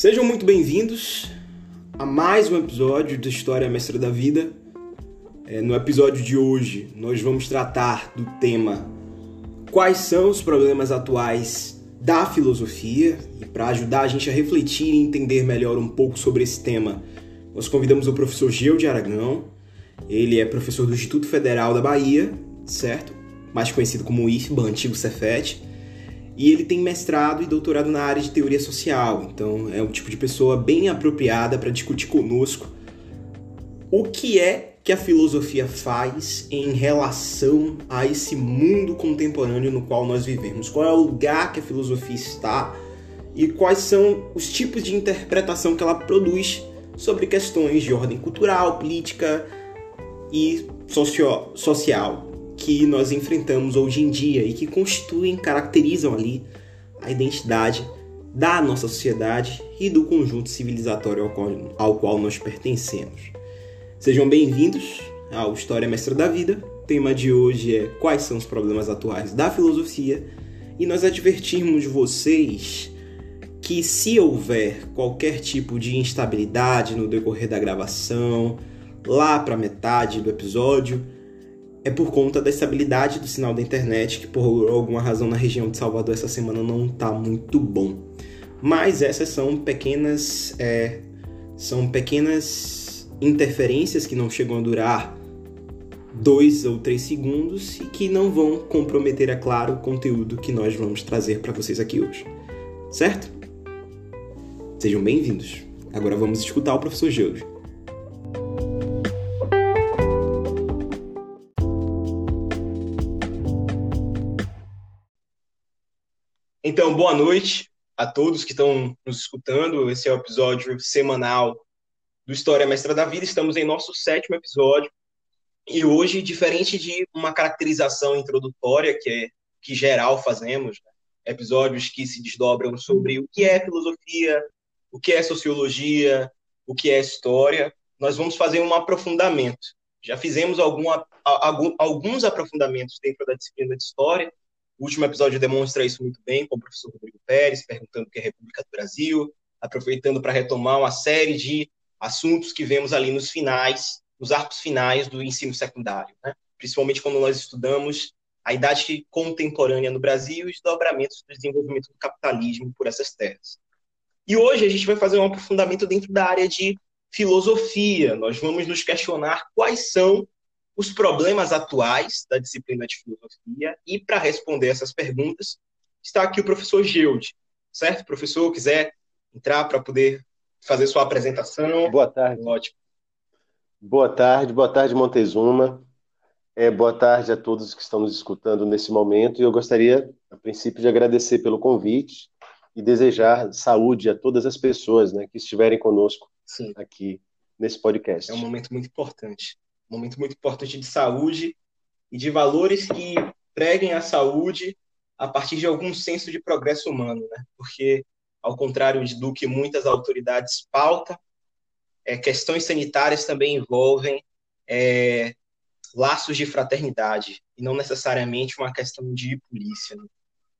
Sejam muito bem-vindos a mais um episódio da História Mestra da Vida. É, no episódio de hoje, nós vamos tratar do tema Quais são os problemas atuais da filosofia? E para ajudar a gente a refletir e entender melhor um pouco sobre esse tema, nós convidamos o professor Geu de Aragão. Ele é professor do Instituto Federal da Bahia, certo? Mais conhecido como IFBA, antigo Cefet e ele tem mestrado e doutorado na área de teoria social. Então é um tipo de pessoa bem apropriada para discutir conosco o que é que a filosofia faz em relação a esse mundo contemporâneo no qual nós vivemos. Qual é o lugar que a filosofia está e quais são os tipos de interpretação que ela produz sobre questões de ordem cultural, política e socio social que nós enfrentamos hoje em dia e que constituem, caracterizam ali a identidade da nossa sociedade e do conjunto civilizatório ao qual, ao qual nós pertencemos. Sejam bem-vindos ao História Mestra da Vida. O tema de hoje é quais são os problemas atuais da filosofia e nós advertimos vocês que se houver qualquer tipo de instabilidade no decorrer da gravação, lá para metade do episódio, é por conta da estabilidade do sinal da internet, que por alguma razão na região de Salvador essa semana não está muito bom. Mas essas são pequenas é, são pequenas interferências que não chegam a durar dois ou três segundos e que não vão comprometer, é claro, o conteúdo que nós vamos trazer para vocês aqui hoje. Certo? Sejam bem-vindos. Agora vamos escutar o professor George. Então, boa noite a todos que estão nos escutando. Esse é o episódio semanal do História Mestra da Vida. Estamos em nosso sétimo episódio. E hoje, diferente de uma caracterização introdutória, que é que geral fazemos, né? episódios que se desdobram sobre o que é filosofia, o que é sociologia, o que é história, nós vamos fazer um aprofundamento. Já fizemos alguns aprofundamentos dentro da disciplina de história, o último episódio demonstra isso muito bem, com o professor Rodrigo Pérez, perguntando o que é a República do Brasil, aproveitando para retomar uma série de assuntos que vemos ali nos finais, nos arcos finais do ensino secundário, né? principalmente quando nós estudamos a idade contemporânea no Brasil e os dobramentos do desenvolvimento do capitalismo por essas terras. E hoje a gente vai fazer um aprofundamento dentro da área de filosofia. Nós vamos nos questionar quais são os problemas atuais da disciplina de filosofia e para responder essas perguntas está aqui o professor Gilde, certo? Professor, quiser entrar para poder fazer sua apresentação. Boa tarde. Ótimo. Boa tarde, boa tarde, Montezuma. É, boa tarde a todos que estão nos escutando nesse momento. E eu gostaria, a princípio, de agradecer pelo convite e desejar saúde a todas as pessoas né, que estiverem conosco Sim. aqui nesse podcast. É um momento muito importante momento muito importante de saúde e de valores que preguem a saúde a partir de algum senso de progresso humano, né? Porque, ao contrário do que muitas autoridades pautam, é, questões sanitárias também envolvem é, laços de fraternidade e não necessariamente uma questão de polícia. Né?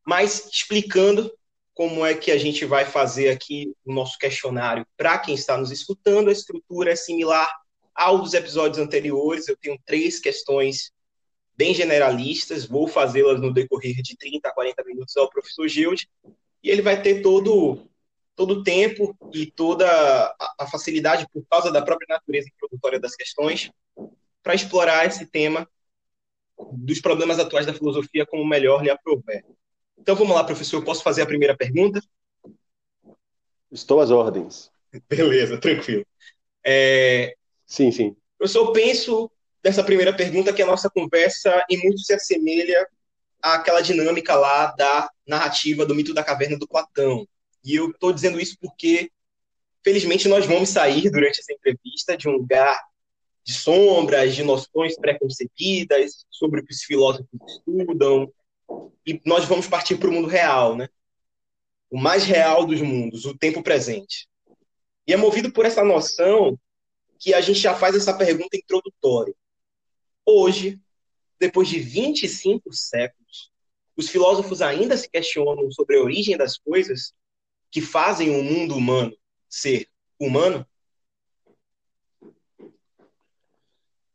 Mas explicando como é que a gente vai fazer aqui o nosso questionário para quem está nos escutando, a estrutura é similar aos episódios anteriores, eu tenho três questões bem generalistas, vou fazê-las no decorrer de 30 a 40 minutos ao professor Gilde, e ele vai ter todo todo o tempo e toda a facilidade, por causa da própria natureza introdutória das questões, para explorar esse tema dos problemas atuais da filosofia como melhor lhe aprouver. Então vamos lá, professor, posso fazer a primeira pergunta? Estou às ordens. Beleza, tranquilo. É, Sim, sim. Eu só penso dessa primeira pergunta que a nossa conversa em muito se assemelha àquela dinâmica lá da narrativa do mito da caverna do Platão. E eu estou dizendo isso porque, felizmente, nós vamos sair durante essa entrevista de um lugar de sombras, de noções preconcebidas sobre o que os filósofos estudam, e nós vamos partir para o mundo real, né? O mais real dos mundos, o tempo presente. E é movido por essa noção que a gente já faz essa pergunta introdutória. Hoje, depois de 25 séculos, os filósofos ainda se questionam sobre a origem das coisas que fazem o mundo humano ser humano?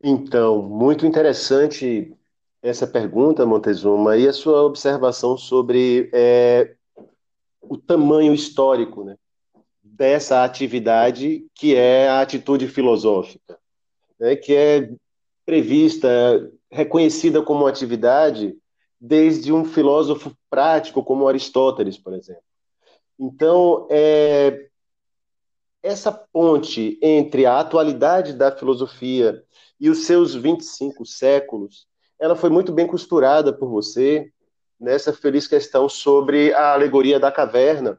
Então, muito interessante essa pergunta, Montezuma, e a sua observação sobre é, o tamanho histórico né, dessa atividade que é a atitude filosófica, né, que é prevista, reconhecida como atividade desde um filósofo prático como Aristóteles, por exemplo. Então, é, essa ponte entre a atualidade da filosofia e os seus 25 séculos, ela foi muito bem costurada por você nessa feliz questão sobre a alegoria da caverna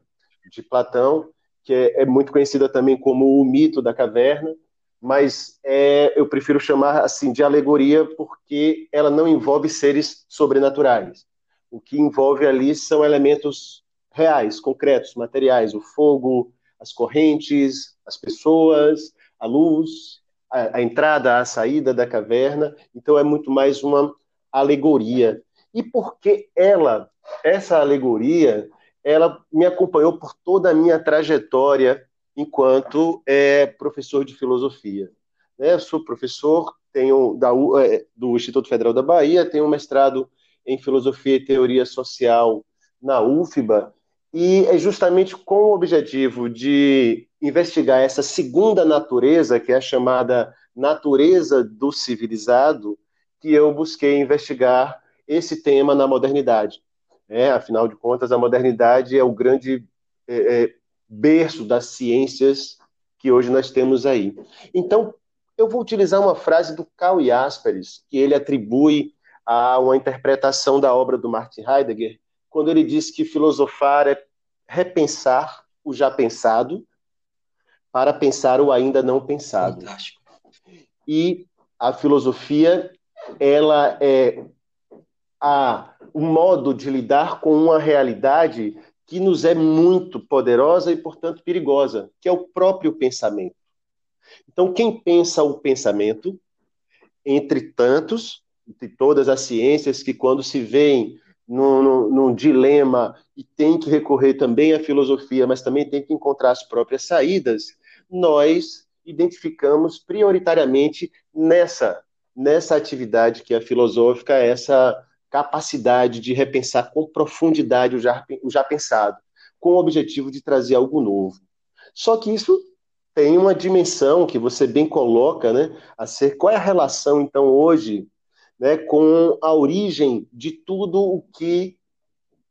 de Platão, que é, é muito conhecida também como o mito da caverna, mas é, eu prefiro chamar assim de alegoria porque ela não envolve seres sobrenaturais. O que envolve ali são elementos reais, concretos, materiais, o fogo, as correntes, as pessoas, a luz, a, a entrada, a saída da caverna. Então é muito mais uma alegoria. E porque ela, essa alegoria, ela me acompanhou por toda a minha trajetória enquanto é, professor de filosofia. Né? Sou professor tenho da, é, do Instituto Federal da Bahia, tenho um mestrado em filosofia e teoria social na UFBA, e é justamente com o objetivo de investigar essa segunda natureza, que é a chamada natureza do civilizado, que eu busquei investigar esse tema na modernidade. É, afinal de contas, a modernidade é o grande é, é, berço das ciências que hoje nós temos aí. Então, eu vou utilizar uma frase do Karl Jaspers, que ele atribui a uma interpretação da obra do Martin Heidegger, quando ele diz que filosofar é repensar o já pensado para pensar o ainda não pensado. Fantástico. E a filosofia, ela é a, o modo de lidar com uma realidade que nos é muito poderosa e, portanto, perigosa, que é o próprio pensamento. Então, quem pensa o pensamento, entre tantos, de todas as ciências que, quando se veem num, num, num, dilema e tem que recorrer também à filosofia, mas também tem que encontrar as próprias saídas, nós identificamos prioritariamente nessa, nessa atividade que é filosófica, essa capacidade de repensar com profundidade o já, o já pensado, com o objetivo de trazer algo novo. Só que isso tem uma dimensão que você bem coloca, né, a ser qual é a relação então hoje, né, com a origem de tudo o que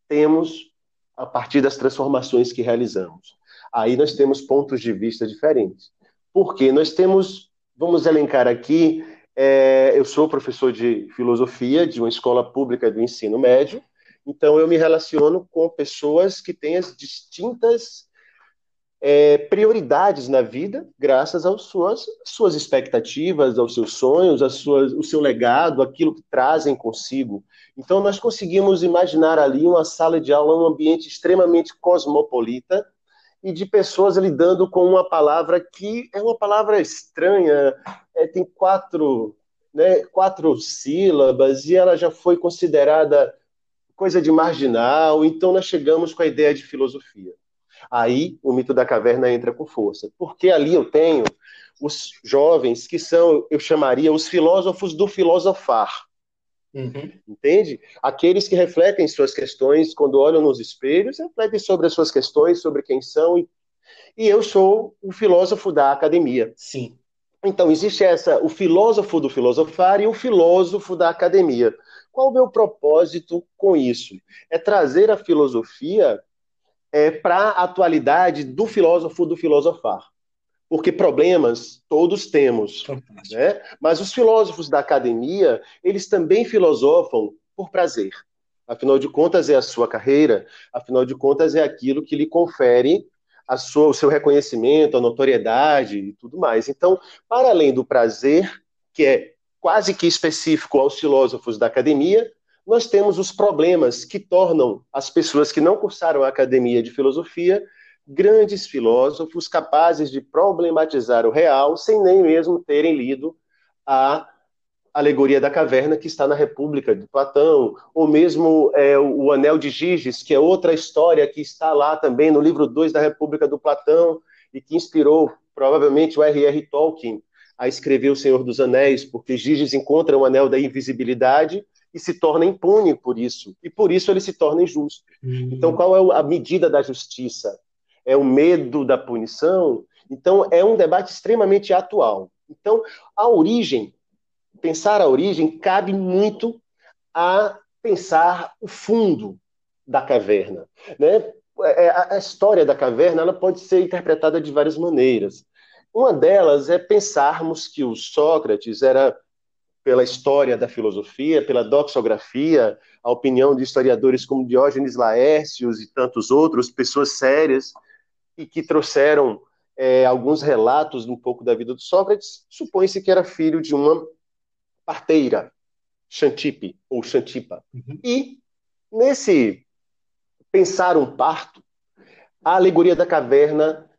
temos a partir das transformações que realizamos. Aí nós temos pontos de vista diferentes. Porque nós temos, vamos elencar aqui é, eu sou professor de filosofia de uma escola pública do ensino médio, então eu me relaciono com pessoas que têm as distintas é, prioridades na vida, graças às suas, suas expectativas, aos seus sonhos, às suas, o seu legado, aquilo que trazem consigo. Então nós conseguimos imaginar ali uma sala de aula, um ambiente extremamente cosmopolita, e de pessoas lidando com uma palavra que é uma palavra estranha, é, tem quatro, né, quatro sílabas e ela já foi considerada coisa de marginal, então nós chegamos com a ideia de filosofia. Aí o mito da caverna entra com força, porque ali eu tenho os jovens que são, eu chamaria, os filósofos do filosofar. Uhum. Entende? Aqueles que refletem suas questões quando olham nos espelhos, refletem sobre as suas questões, sobre quem são. E, e eu sou o filósofo da academia. Sim. Então, existe essa, o filósofo do filosofar e o filósofo da academia. Qual o meu propósito com isso? É trazer a filosofia é, para a atualidade do filósofo do filosofar porque problemas todos temos, né? Mas os filósofos da academia, eles também filosofam por prazer. Afinal de contas, é a sua carreira, afinal de contas, é aquilo que lhe confere a sua, o seu reconhecimento, a notoriedade e tudo mais. Então, para além do prazer, que é quase que específico aos filósofos da academia, nós temos os problemas que tornam as pessoas que não cursaram a academia de filosofia grandes filósofos capazes de problematizar o real sem nem mesmo terem lido a Alegoria da Caverna, que está na República de Platão, ou mesmo é, o Anel de Giges, que é outra história que está lá também no livro 2 da República do Platão. e que inspirou provavelmente o R.R. Tolkien a escrever O Senhor dos Anéis, porque Giges encontra o anel da invisibilidade e se torna impune por isso, e por isso ele se torna injusto. Uhum. Então, qual é a medida da justiça? É o medo da punição? Então, é um debate extremamente atual. Então, a origem, pensar a origem, cabe muito a pensar o fundo da caverna. Né? É, a história da caverna ela pode ser interpretada de várias maneiras. Uma delas é pensarmos que o Sócrates era, pela história da filosofia, pela doxografia, a opinião de historiadores como Diógenes Laércios e tantos outros, pessoas sérias, e que trouxeram é, alguns relatos um pouco da vida do Sócrates, supõe-se que era filho de uma parteira, Xantippe, ou Xantipa. Uhum. E, nesse pensar um parto, a alegoria da caverna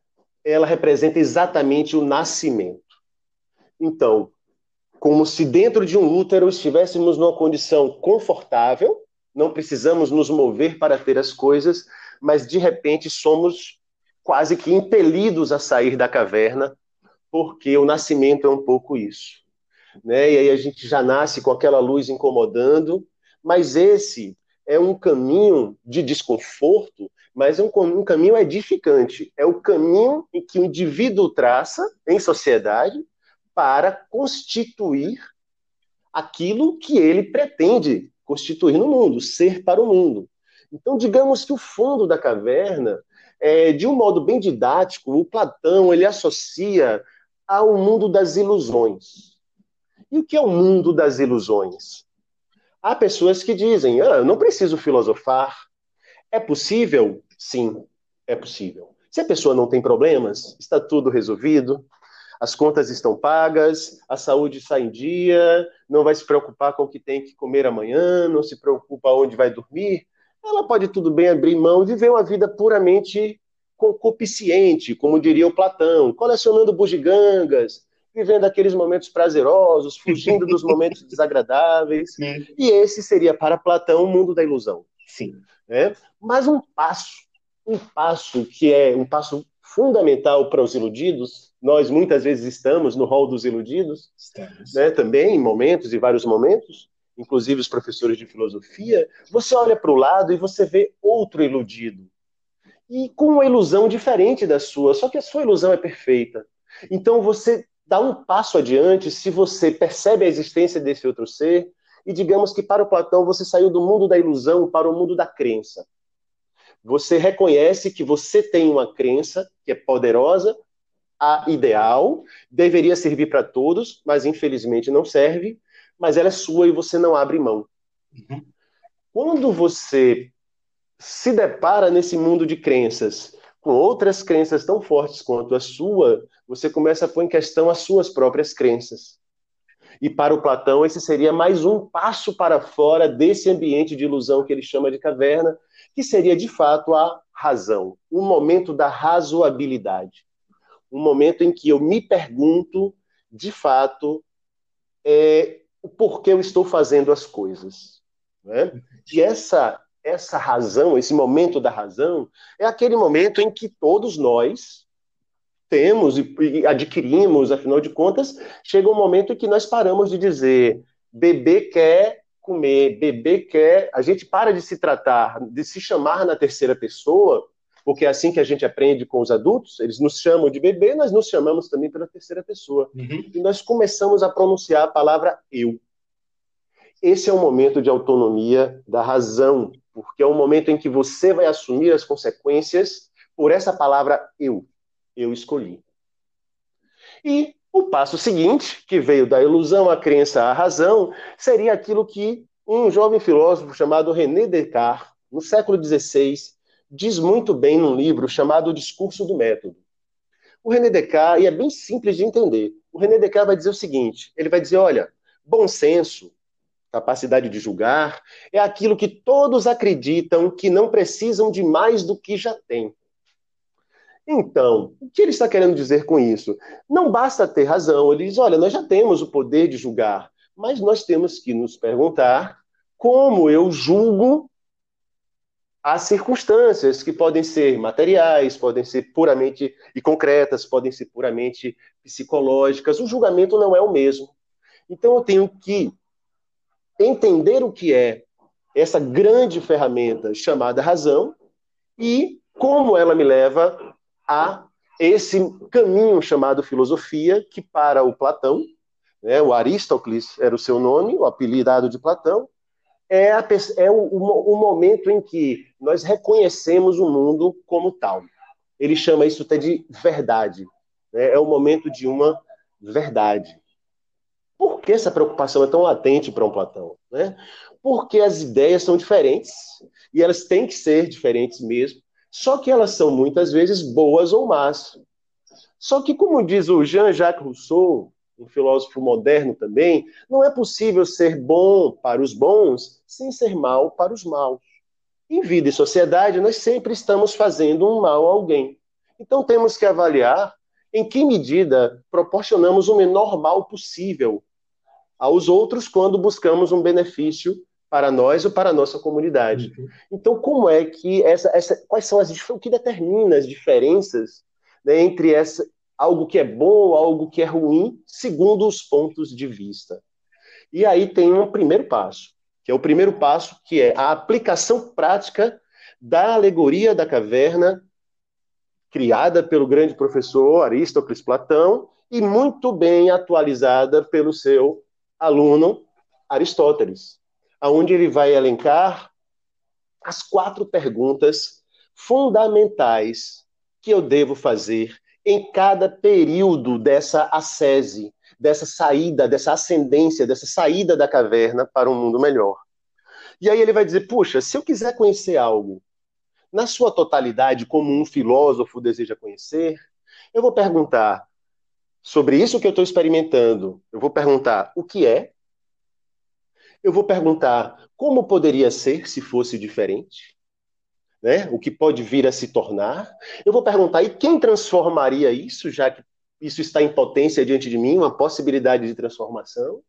ela representa exatamente o nascimento. Então, como se dentro de um útero estivéssemos numa condição confortável, não precisamos nos mover para ter as coisas, mas de repente somos quase que impelidos a sair da caverna, porque o nascimento é um pouco isso. Né? E aí a gente já nasce com aquela luz incomodando, mas esse é um caminho de desconforto mas é um, um caminho edificante. É o caminho em que o indivíduo traça em sociedade para constituir aquilo que ele pretende constituir no mundo, ser para o mundo. Então, digamos que o fundo da caverna, é, de um modo bem didático, o Platão ele associa ao mundo das ilusões. E o que é o mundo das ilusões? Há pessoas que dizem: ah, eu não preciso filosofar. É possível Sim, é possível. Se a pessoa não tem problemas, está tudo resolvido, as contas estão pagas, a saúde está em dia, não vai se preocupar com o que tem que comer amanhã, não se preocupa onde vai dormir, ela pode tudo bem abrir mão e viver uma vida puramente concupisciente, como diria o Platão, colecionando bugigangas, vivendo aqueles momentos prazerosos, fugindo dos momentos desagradáveis. E esse seria para Platão o mundo da ilusão. Sim. É? Mas um passo um passo que é um passo fundamental para os iludidos. Nós muitas vezes estamos no rol dos iludidos, né, também em momentos e vários momentos, inclusive os professores de filosofia. Você olha para o lado e você vê outro iludido. E com uma ilusão diferente da sua, só que a sua ilusão é perfeita. Então você dá um passo adiante se você percebe a existência desse outro ser, e digamos que para o Platão você saiu do mundo da ilusão para o mundo da crença. Você reconhece que você tem uma crença que é poderosa, a ideal, deveria servir para todos, mas infelizmente não serve, mas ela é sua e você não abre mão. Uhum. Quando você se depara nesse mundo de crenças com outras crenças tão fortes quanto a sua, você começa a pôr em questão as suas próprias crenças. E para o Platão, esse seria mais um passo para fora desse ambiente de ilusão que ele chama de caverna, que seria de fato a razão, um momento da razoabilidade. Um momento em que eu me pergunto, de fato, é, o porquê eu estou fazendo as coisas. Né? E essa, essa razão, esse momento da razão, é aquele momento em que todos nós, temos e, adquirimos, afinal de contas, chega um momento em que nós paramos de dizer bebê quer comer, bebê quer. A gente para de se tratar, de se chamar na terceira pessoa, porque é assim que a gente aprende com os adultos, eles nos chamam de bebê, nós nos chamamos também pela terceira pessoa. Uhum. E nós começamos a pronunciar a palavra eu. Esse é o momento de autonomia da razão, porque é o momento em que você vai assumir as consequências por essa palavra eu eu escolhi. E o passo seguinte, que veio da ilusão à crença à razão, seria aquilo que um jovem filósofo chamado René Descartes, no século XVI, diz muito bem num livro chamado O Discurso do Método. O René Descartes, e é bem simples de entender, o René Descartes vai dizer o seguinte: ele vai dizer, olha, bom senso, capacidade de julgar, é aquilo que todos acreditam que não precisam de mais do que já têm. Então, o que ele está querendo dizer com isso? Não basta ter razão. Ele diz: olha, nós já temos o poder de julgar, mas nós temos que nos perguntar como eu julgo Há circunstâncias que podem ser materiais, podem ser puramente e concretas, podem ser puramente psicológicas. O julgamento não é o mesmo. Então eu tenho que entender o que é essa grande ferramenta chamada razão e como ela me leva a esse caminho chamado filosofia, que para o Platão, né, o Aristóteles era o seu nome, o apelidado de Platão, é, a, é o, o, momento em que nós reconhecemos o mundo como tal. Ele chama isso até de verdade. Né? É o momento de uma verdade. Por que essa preocupação é tão latente para um Platão? Né? Porque as ideias são diferentes e elas têm que ser diferentes mesmo, só que elas são muitas vezes boas ou más. Só que, como diz o Jean-Jacques Rousseau, um filósofo moderno também, não é possível ser bom para os bons sem ser mal para os maus. Em vida e sociedade, nós sempre estamos fazendo um mal a alguém. Então temos que avaliar em que medida proporcionamos o menor mal possível aos outros quando buscamos um benefício para nós ou para a nossa comunidade. Uhum. Então, como é que essa, essa, quais são as o que determina as diferenças né, entre essa algo que é bom algo que é ruim, segundo os pontos de vista? E aí tem um primeiro passo, que é o primeiro passo, que é a aplicação prática da alegoria da caverna criada pelo grande professor Aristóteles Platão e muito bem atualizada pelo seu aluno Aristóteles, aonde ele vai elencar as quatro perguntas fundamentais que eu devo fazer em cada período dessa ascese, dessa saída, dessa ascendência, dessa saída da caverna para um mundo melhor. E aí ele vai dizer: puxa, se eu quiser conhecer algo na sua totalidade, como um filósofo deseja conhecer, eu vou perguntar sobre isso que eu estou experimentando. Eu vou perguntar o que é, eu vou perguntar como poderia ser se fosse diferente, né? O que pode vir a se tornar. Eu vou perguntar e quem transformaria isso, já que isso está em potência diante de mim, uma possibilidade de transformação,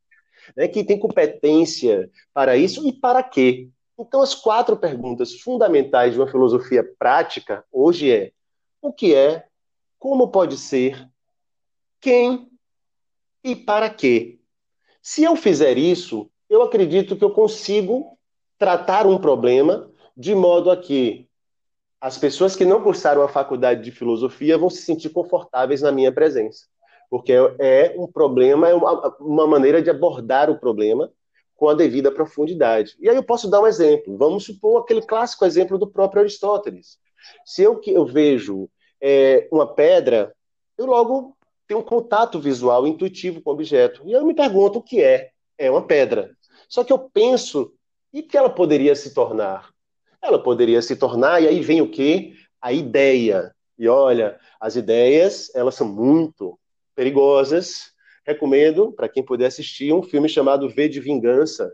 né? Quem tem competência para isso e para quê? Então, as quatro perguntas fundamentais de uma filosofia prática hoje é: o que é, como pode ser, quem e para quê? Se eu fizer isso, eu acredito que eu consigo tratar um problema de modo a que as pessoas que não cursaram a faculdade de filosofia vão se sentir confortáveis na minha presença. Porque é um problema, é uma, uma maneira de abordar o problema com a devida profundidade. E aí eu posso dar um exemplo. Vamos supor aquele clássico exemplo do próprio Aristóteles. Se eu, eu vejo é, uma pedra, eu logo tenho um contato visual intuitivo com o objeto. E eu me pergunto o que é. É uma pedra. Só que eu penso, e que ela poderia se tornar? Ela poderia se tornar, e aí vem o quê? A ideia. E olha, as ideias, elas são muito perigosas. Recomendo, para quem puder assistir, um filme chamado V de Vingança,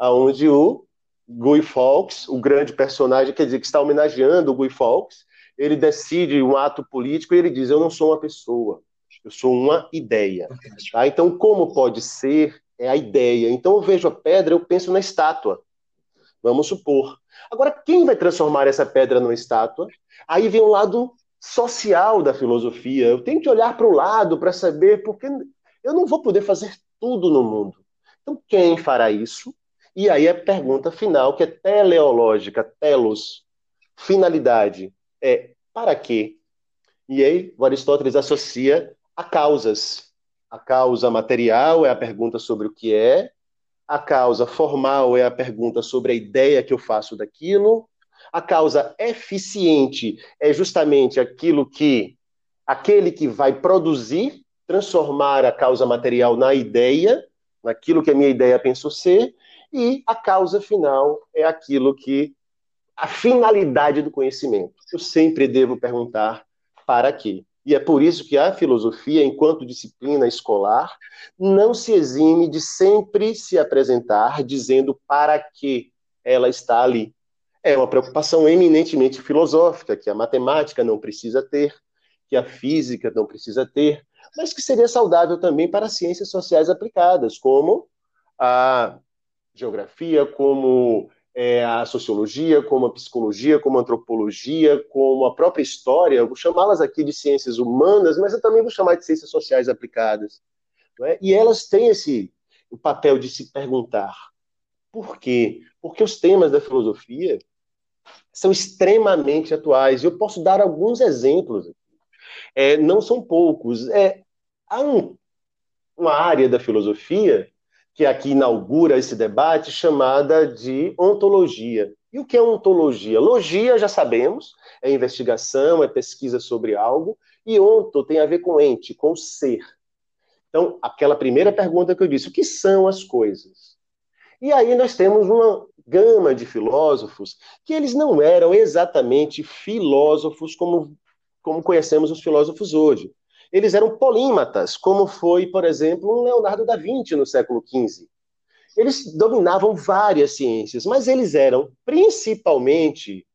onde o Guy Fawkes, o grande personagem, quer dizer, que está homenageando o Guy Fawkes, ele decide um ato político e ele diz: Eu não sou uma pessoa, eu sou uma ideia. Tá? Então, como pode ser é a ideia. Então eu vejo a pedra, eu penso na estátua. Vamos supor. Agora, quem vai transformar essa pedra numa estátua? Aí vem o lado social da filosofia. Eu tenho que olhar para o lado para saber, porque eu não vou poder fazer tudo no mundo. Então, quem fará isso? E aí a pergunta final, que é teleológica, telos, finalidade, é para quê? E aí o Aristóteles associa a causas. A causa material é a pergunta sobre o que é, a causa formal é a pergunta sobre a ideia que eu faço daquilo, a causa eficiente é justamente aquilo que aquele que vai produzir, transformar a causa material na ideia, naquilo que a minha ideia pensou ser, e a causa final é aquilo que a finalidade do conhecimento. Eu sempre devo perguntar para quê? E é por isso que a filosofia, enquanto disciplina escolar, não se exime de sempre se apresentar dizendo para que ela está ali. É uma preocupação eminentemente filosófica, que a matemática não precisa ter, que a física não precisa ter, mas que seria saudável também para as ciências sociais aplicadas, como a geografia, como é, a sociologia, como a psicologia, como a antropologia, como a própria história, eu vou chamá-las aqui de ciências humanas, mas eu também vou chamar de ciências sociais aplicadas. É? E elas têm esse o papel de se perguntar por quê? Porque os temas da filosofia são extremamente atuais. Eu posso dar alguns exemplos. É, não são poucos. É, há um, uma área da filosofia que aqui inaugura esse debate, chamada de ontologia. E o que é ontologia? Logia, já sabemos, é investigação, é pesquisa sobre algo, e onto tem a ver com ente, com ser. Então, aquela primeira pergunta que eu disse, o que são as coisas? E aí nós temos uma gama de filósofos que eles não eram exatamente filósofos como, como conhecemos os filósofos hoje eles eram polímatas, como foi, por exemplo, um Leonardo da Vinci no século XV. Eles dominavam várias ciências, mas eles eram principalmente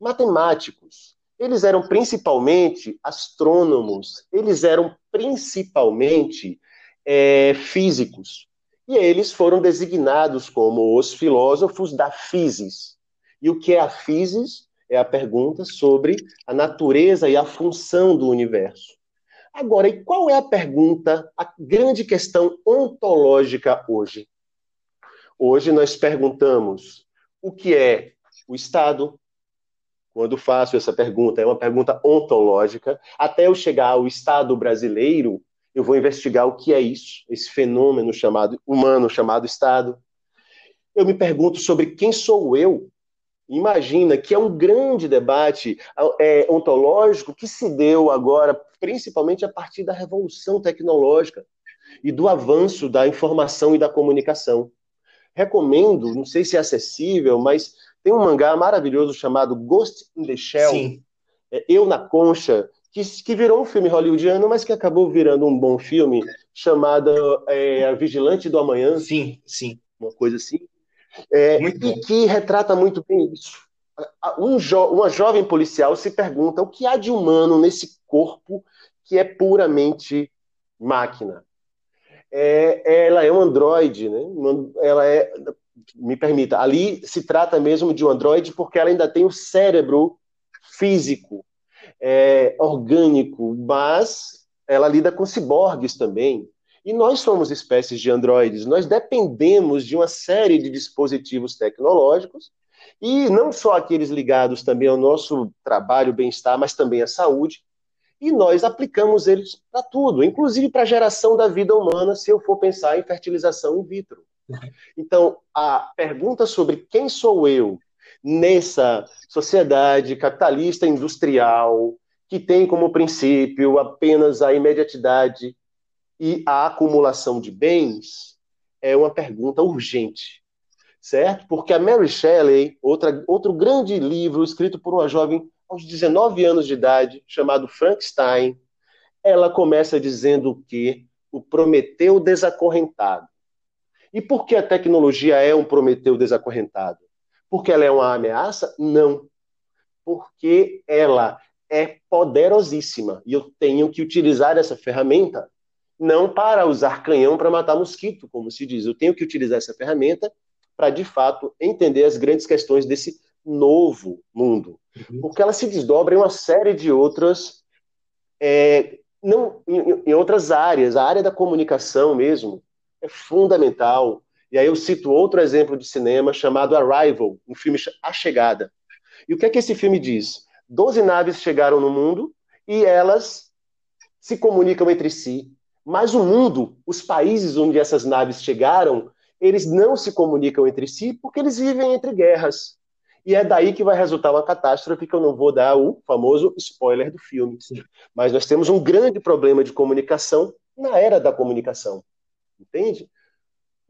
matemáticos. Eles eram principalmente astrônomos. Eles eram principalmente é, físicos. E eles foram designados como os filósofos da physis. E o que é a physis? É a pergunta sobre a natureza e a função do universo. Agora, e qual é a pergunta, a grande questão ontológica hoje? Hoje nós perguntamos o que é o Estado. Quando faço essa pergunta, é uma pergunta ontológica. Até eu chegar ao Estado brasileiro, eu vou investigar o que é isso, esse fenômeno chamado humano chamado Estado. Eu me pergunto sobre quem sou eu Imagina que é um grande debate é, ontológico que se deu agora, principalmente a partir da revolução tecnológica e do avanço da informação e da comunicação. Recomendo, não sei se é acessível, mas tem um mangá maravilhoso chamado Ghost in the Shell, Sim. É, Eu na Concha, que, que, virou um filme hollywoodiano, mas que acabou virando um bom filme, chamado é, Vigilante do Amanhã. Sim, sim. Uma coisa assim é, e que retrata muito bem isso. Um jo uma jovem policial se pergunta o que há de humano nesse corpo que é puramente máquina. É, ela é um androide, né? Ela é, me permita, ali se trata mesmo de um androide porque ela ainda tem o cérebro físico, é, orgânico, mas ela lida com ciborgues também. E nós somos espécies de androides, nós dependemos de uma série de dispositivos tecnológicos, e não só aqueles ligados também ao nosso trabalho, bem-estar, mas também à saúde, e nós aplicamos eles para tudo, inclusive para a geração da vida humana, se eu for pensar em fertilização in vitro. Então, a pergunta sobre quem sou eu nessa sociedade capitalista industrial, que tem como princípio apenas a imediatidade e a acumulação de bens é uma pergunta urgente, certo? Porque a Mary Shelley, outra, outro grande livro escrito por uma jovem aos 19 anos de idade, chamado Frankenstein, ela começa dizendo que o Prometeu desacorrentado. E por que a tecnologia é um Prometeu desacorrentado? Porque ela é uma ameaça? Não. Porque ela é poderosíssima e eu tenho que utilizar essa ferramenta não para usar canhão para matar mosquito, como se diz. Eu tenho que utilizar essa ferramenta para, de fato, entender as grandes questões desse novo mundo. Uhum. Porque ela se desdobra em uma série de outras. É, não, em, em outras áreas. A área da comunicação mesmo é fundamental. E aí eu cito outro exemplo de cinema chamado Arrival, um filme A Chegada. E o que é que esse filme diz? Doze naves chegaram no mundo e elas se comunicam entre si, mas o mundo, os países onde essas naves chegaram, eles não se comunicam entre si porque eles vivem entre guerras. E é daí que vai resultar uma catástrofe que eu não vou dar o famoso spoiler do filme. Sim. Mas nós temos um grande problema de comunicação na era da comunicação. Entende?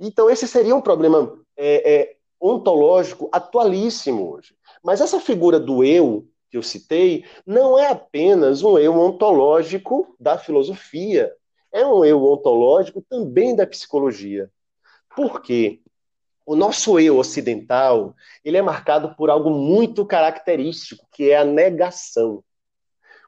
Então, esse seria um problema é, é, ontológico atualíssimo hoje. Mas essa figura do eu que eu citei não é apenas um eu ontológico da filosofia, é um eu ontológico também da psicologia. Por quê? O nosso eu ocidental, ele é marcado por algo muito característico, que é a negação.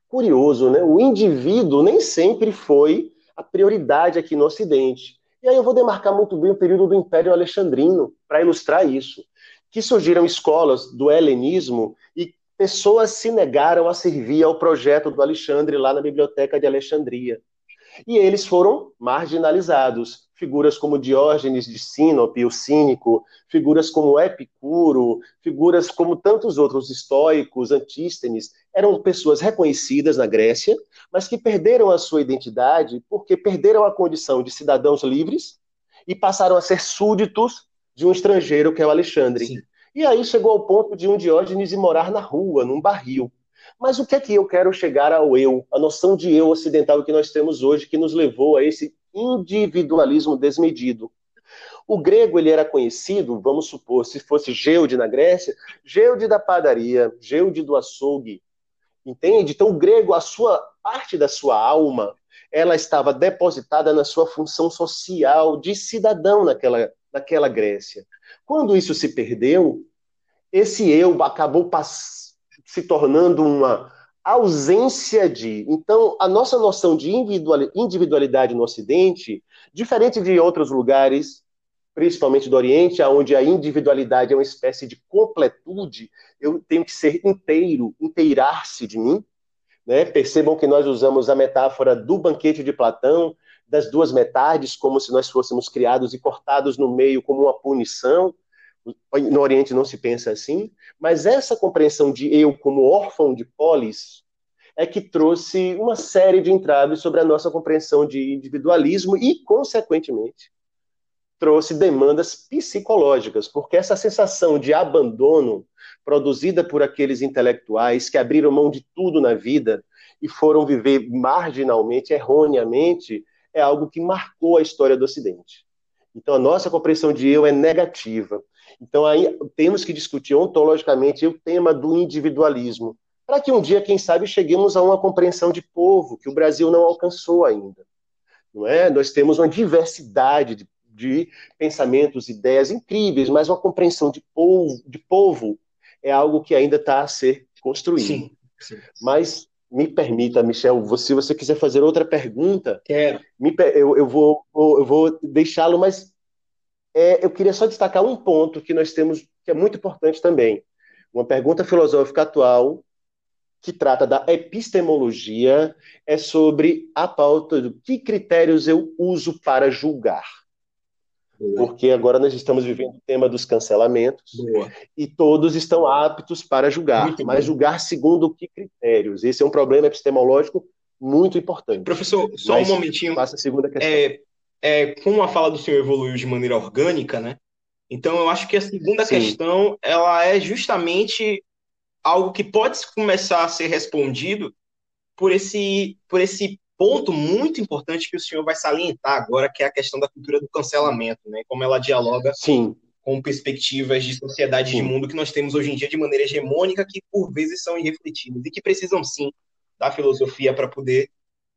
Curioso, né? O indivíduo nem sempre foi a prioridade aqui no Ocidente. E aí eu vou demarcar muito bem o período do Império Alexandrino para ilustrar isso. que surgiram escolas do helenismo e pessoas se negaram a servir ao projeto do Alexandre lá na Biblioteca de Alexandria. E eles foram marginalizados. Figuras como Diógenes de Sinope, o cínico, figuras como Epicuro, figuras como tantos outros estoicos, Antístenes, eram pessoas reconhecidas na Grécia, mas que perderam a sua identidade porque perderam a condição de cidadãos livres e passaram a ser súditos de um estrangeiro que é o Alexandre. Sim. E aí chegou ao ponto de um Diógenes ir morar na rua, num barril. Mas o que é que eu quero chegar ao eu, a noção de eu ocidental que nós temos hoje, que nos levou a esse individualismo desmedido? O grego ele era conhecido, vamos supor, se fosse Geude na Grécia, Geude da padaria, Geude do açougue, entende? Então o grego, a sua parte da sua alma, ela estava depositada na sua função social de cidadão naquela, naquela Grécia. Quando isso se perdeu, esse eu acabou se tornando uma ausência de. Então, a nossa noção de individualidade no Ocidente, diferente de outros lugares, principalmente do Oriente, onde a individualidade é uma espécie de completude, eu tenho que ser inteiro, inteirar-se de mim. Né? Percebam que nós usamos a metáfora do banquete de Platão, das duas metades, como se nós fôssemos criados e cortados no meio como uma punição. No Oriente não se pensa assim, mas essa compreensão de eu como órfão de polis é que trouxe uma série de entraves sobre a nossa compreensão de individualismo e, consequentemente, trouxe demandas psicológicas, porque essa sensação de abandono produzida por aqueles intelectuais que abriram mão de tudo na vida e foram viver marginalmente, erroneamente, é algo que marcou a história do Ocidente. Então, a nossa compreensão de eu é negativa. Então, aí temos que discutir ontologicamente o tema do individualismo, para que um dia, quem sabe, cheguemos a uma compreensão de povo que o Brasil não alcançou ainda. Não é? Nós temos uma diversidade de, de pensamentos, ideias incríveis, mas uma compreensão de povo, de povo é algo que ainda está a ser construído. Sim, sim. Mas me permita, Michel, se você quiser fazer outra pergunta, Quero. Me, eu, eu vou, eu vou deixá-lo, mas é, eu queria só destacar um ponto que nós temos que é muito importante também. Uma pergunta filosófica atual que trata da epistemologia é sobre a pauta do que critérios eu uso para julgar. Porque agora nós estamos vivendo o tema dos cancelamentos Boa. e todos estão aptos para julgar, muito mas bom. julgar segundo que critérios? Esse é um problema epistemológico muito importante. Professor, só mas um momentinho. Passa a segunda questão. É, é, como a fala do senhor evoluiu de maneira orgânica, né? Então eu acho que a segunda Sim. questão ela é justamente algo que pode começar a ser respondido por esse por esse ponto muito importante que o senhor vai salientar agora, que é a questão da cultura do cancelamento, né? Como ela dialoga Sim. com perspectivas de sociedade sim. de mundo que nós temos hoje em dia de maneira hegemônica, que por vezes são irrefletidas e que precisam sim da filosofia para poder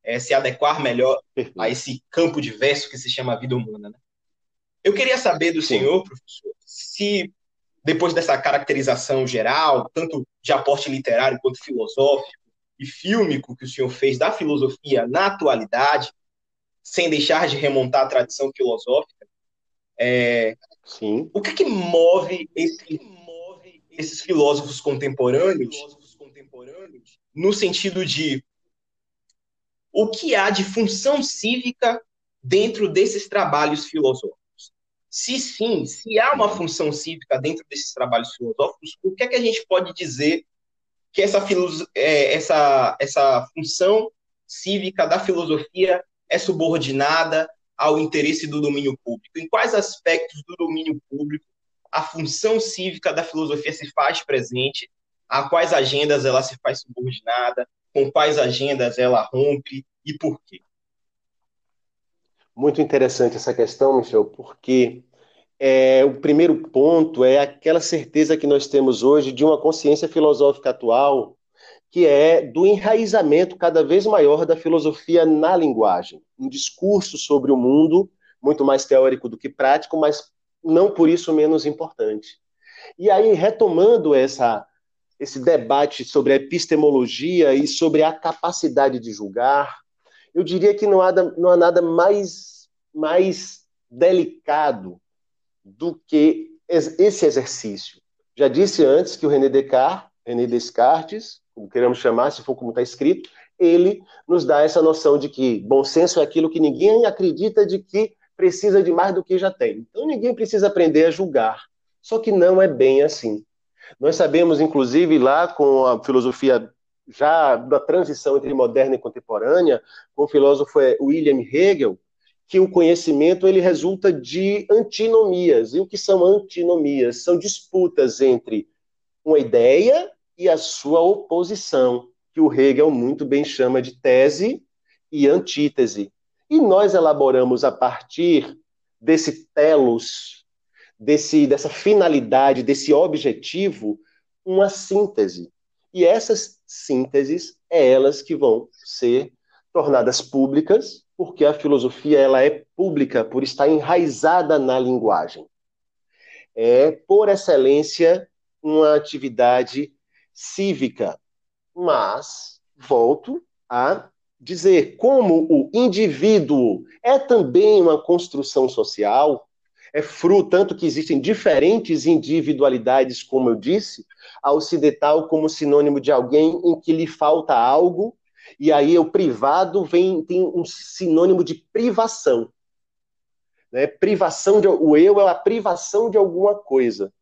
é, se adequar melhor a esse campo diverso que se chama a vida humana. Né? Eu queria saber do senhor, professor, se depois dessa caracterização geral, tanto de aporte literário quanto filosófico, e fílmico que o senhor fez da filosofia na atualidade, sem deixar de remontar a tradição filosófica, é, Sim. o que, que move, esse, move esses filósofos contemporâneos, no sentido de o que há de função cívica dentro desses trabalhos filosóficos? Se sim, se há uma função cívica dentro desses trabalhos filosóficos, o que é que a gente pode dizer que essa, é, essa, essa função cívica da filosofia é subordinada ao interesse do domínio público? Em quais aspectos do domínio público a função cívica da filosofia se faz presente? A quais agendas ela se faz subordinada? Com quais agendas ela rompe e por quê? Muito interessante essa questão, Michel, porque é, o primeiro ponto é aquela certeza que nós temos hoje de uma consciência filosófica atual, que é do enraizamento cada vez maior da filosofia na linguagem. Um discurso sobre o mundo, muito mais teórico do que prático, mas não por isso menos importante. E aí, retomando essa, esse debate sobre a epistemologia e sobre a capacidade de julgar, eu diria que não há, não há nada mais, mais delicado do que esse exercício. Já disse antes que o René Descartes, René Descartes, como queremos chamar, se for como está escrito, ele nos dá essa noção de que bom senso é aquilo que ninguém acredita de que precisa de mais do que já tem. Então ninguém precisa aprender a julgar. Só que não é bem assim. Nós sabemos, inclusive, lá com a filosofia já da transição entre moderna e contemporânea, com o filósofo é, William Hegel, que o conhecimento ele resulta de antinomias. E o que são antinomias? São disputas entre uma ideia e a sua oposição, que o Hegel muito bem chama de tese e antítese. E nós elaboramos a partir desse telos, desse, dessa finalidade, desse objetivo, uma síntese. E essas sínteses é elas que vão ser tornadas públicas, porque a filosofia ela é pública por estar enraizada na linguagem. É, por excelência, uma atividade cívica. Mas, volto a dizer, como o indivíduo é também uma construção social, é fruto, tanto que existem diferentes individualidades, como eu disse, a ocidental como sinônimo de alguém em que lhe falta algo, e aí o privado vem tem um sinônimo de privação. Né? Privação de, o eu é a privação de alguma coisa.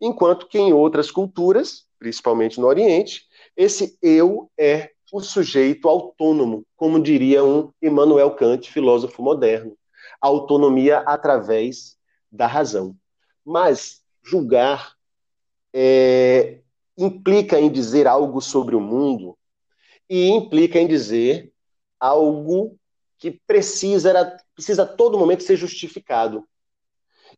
Enquanto que em outras culturas, principalmente no Oriente, esse eu é o sujeito autônomo, como diria um Immanuel Kant, filósofo moderno. autonomia através da razão. Mas julgar é, implica em dizer algo sobre o mundo e implica em dizer algo que precisa, precisa a todo momento ser justificado.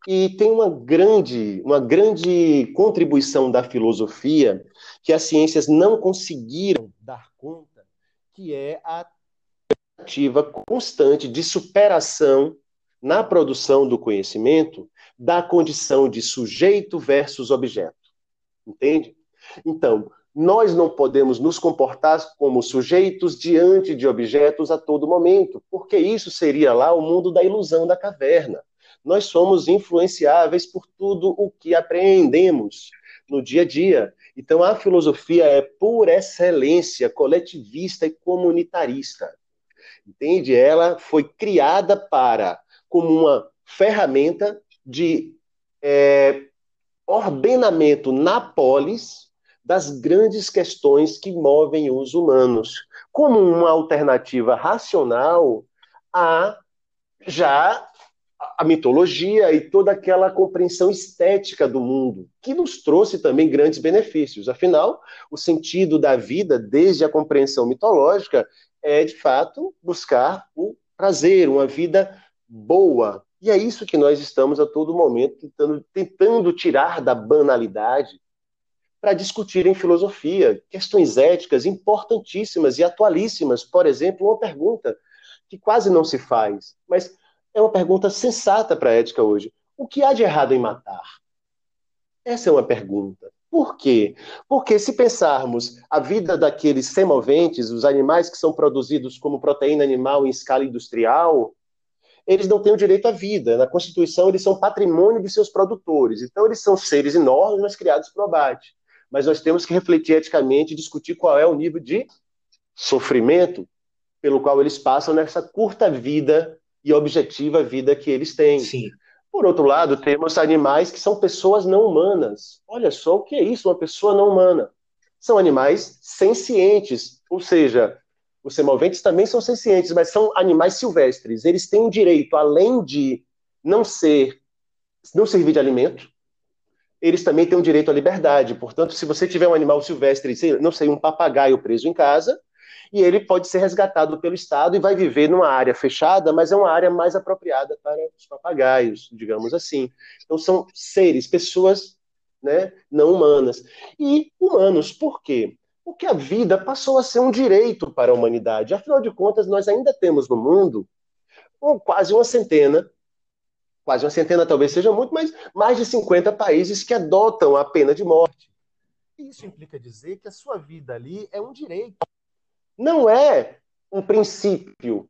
E tem uma grande, uma grande contribuição da filosofia que as ciências não conseguiram dar conta, que é a tentativa constante de superação na produção do conhecimento da condição de sujeito versus objeto. Entende? Então, nós não podemos nos comportar como sujeitos diante de objetos a todo momento, porque isso seria lá o mundo da ilusão da caverna. Nós somos influenciáveis por tudo o que apreendemos no dia a dia. Então, a filosofia é, por excelência, coletivista e comunitarista. Entende? Ela foi criada para, como uma ferramenta de é, ordenamento na polis das grandes questões que movem os humanos, como uma alternativa racional a já a mitologia e toda aquela compreensão estética do mundo, que nos trouxe também grandes benefícios. Afinal, o sentido da vida, desde a compreensão mitológica, é de fato buscar o prazer, uma vida boa. E é isso que nós estamos a todo momento tentando, tentando tirar da banalidade para discutir em filosofia questões éticas importantíssimas e atualíssimas. Por exemplo, uma pergunta que quase não se faz, mas é uma pergunta sensata para a ética hoje. O que há de errado em matar? Essa é uma pergunta. Por quê? Porque se pensarmos a vida daqueles semoventes, os animais que são produzidos como proteína animal em escala industrial, eles não têm o direito à vida. Na Constituição, eles são patrimônio de seus produtores. Então, eles são seres enormes, mas criados por abate mas nós temos que refletir eticamente e discutir qual é o nível de sofrimento pelo qual eles passam nessa curta vida e objetiva vida que eles têm. Sim. Por outro lado, temos animais que são pessoas não humanas. Olha só o que é isso, uma pessoa não humana. São animais sencientes, ou seja, os semoventes também são sencientes, mas são animais silvestres. Eles têm o direito, além de não ser, não servir de alimento, eles também têm um direito à liberdade. Portanto, se você tiver um animal silvestre, não sei, um papagaio preso em casa, e ele pode ser resgatado pelo Estado e vai viver numa área fechada, mas é uma área mais apropriada para os papagaios, digamos assim. Então, são seres, pessoas né, não humanas. E humanos, por quê? Porque a vida passou a ser um direito para a humanidade. Afinal de contas, nós ainda temos no mundo quase uma centena quase uma centena talvez seja muito, mas mais de 50 países que adotam a pena de morte. Isso implica dizer que a sua vida ali é um direito. Não é um princípio.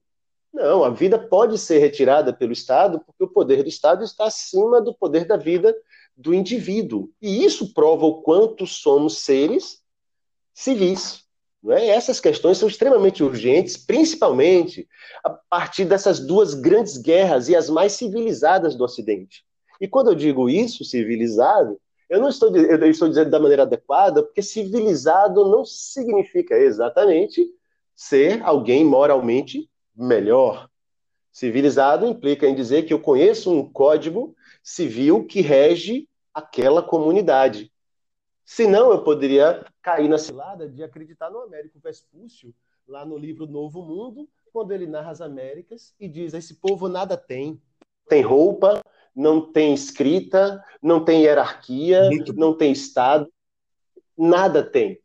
Não, a vida pode ser retirada pelo Estado, porque o poder do Estado está acima do poder da vida do indivíduo. E isso prova o quanto somos seres civis. É? Essas questões são extremamente urgentes, principalmente a partir dessas duas grandes guerras e as mais civilizadas do Ocidente. E quando eu digo isso, civilizado, eu não estou, eu estou dizendo da maneira adequada, porque civilizado não significa exatamente ser alguém moralmente melhor. Civilizado implica em dizer que eu conheço um código civil que rege aquela comunidade. Senão, eu poderia cair na cilada de acreditar no Américo Vespúcio, lá no livro Novo Mundo, quando ele narra as Américas e diz: esse povo nada tem. Tem roupa, não tem escrita, não tem hierarquia, não tem Estado, nada tem.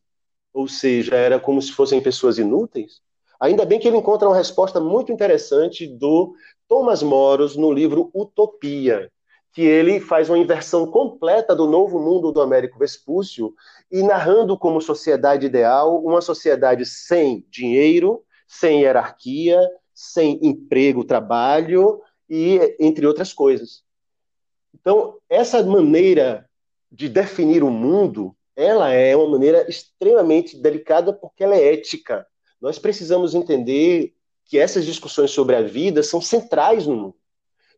Ou seja, era como se fossem pessoas inúteis. Ainda bem que ele encontra uma resposta muito interessante do Thomas Moros no livro Utopia, que ele faz uma inversão completa do novo mundo do Américo Vespúcio e narrando como sociedade ideal uma sociedade sem dinheiro, sem hierarquia, sem emprego, trabalho e entre outras coisas. Então, essa maneira de definir o mundo, ela é uma maneira extremamente delicada porque ela é ética nós precisamos entender que essas discussões sobre a vida são centrais no mundo,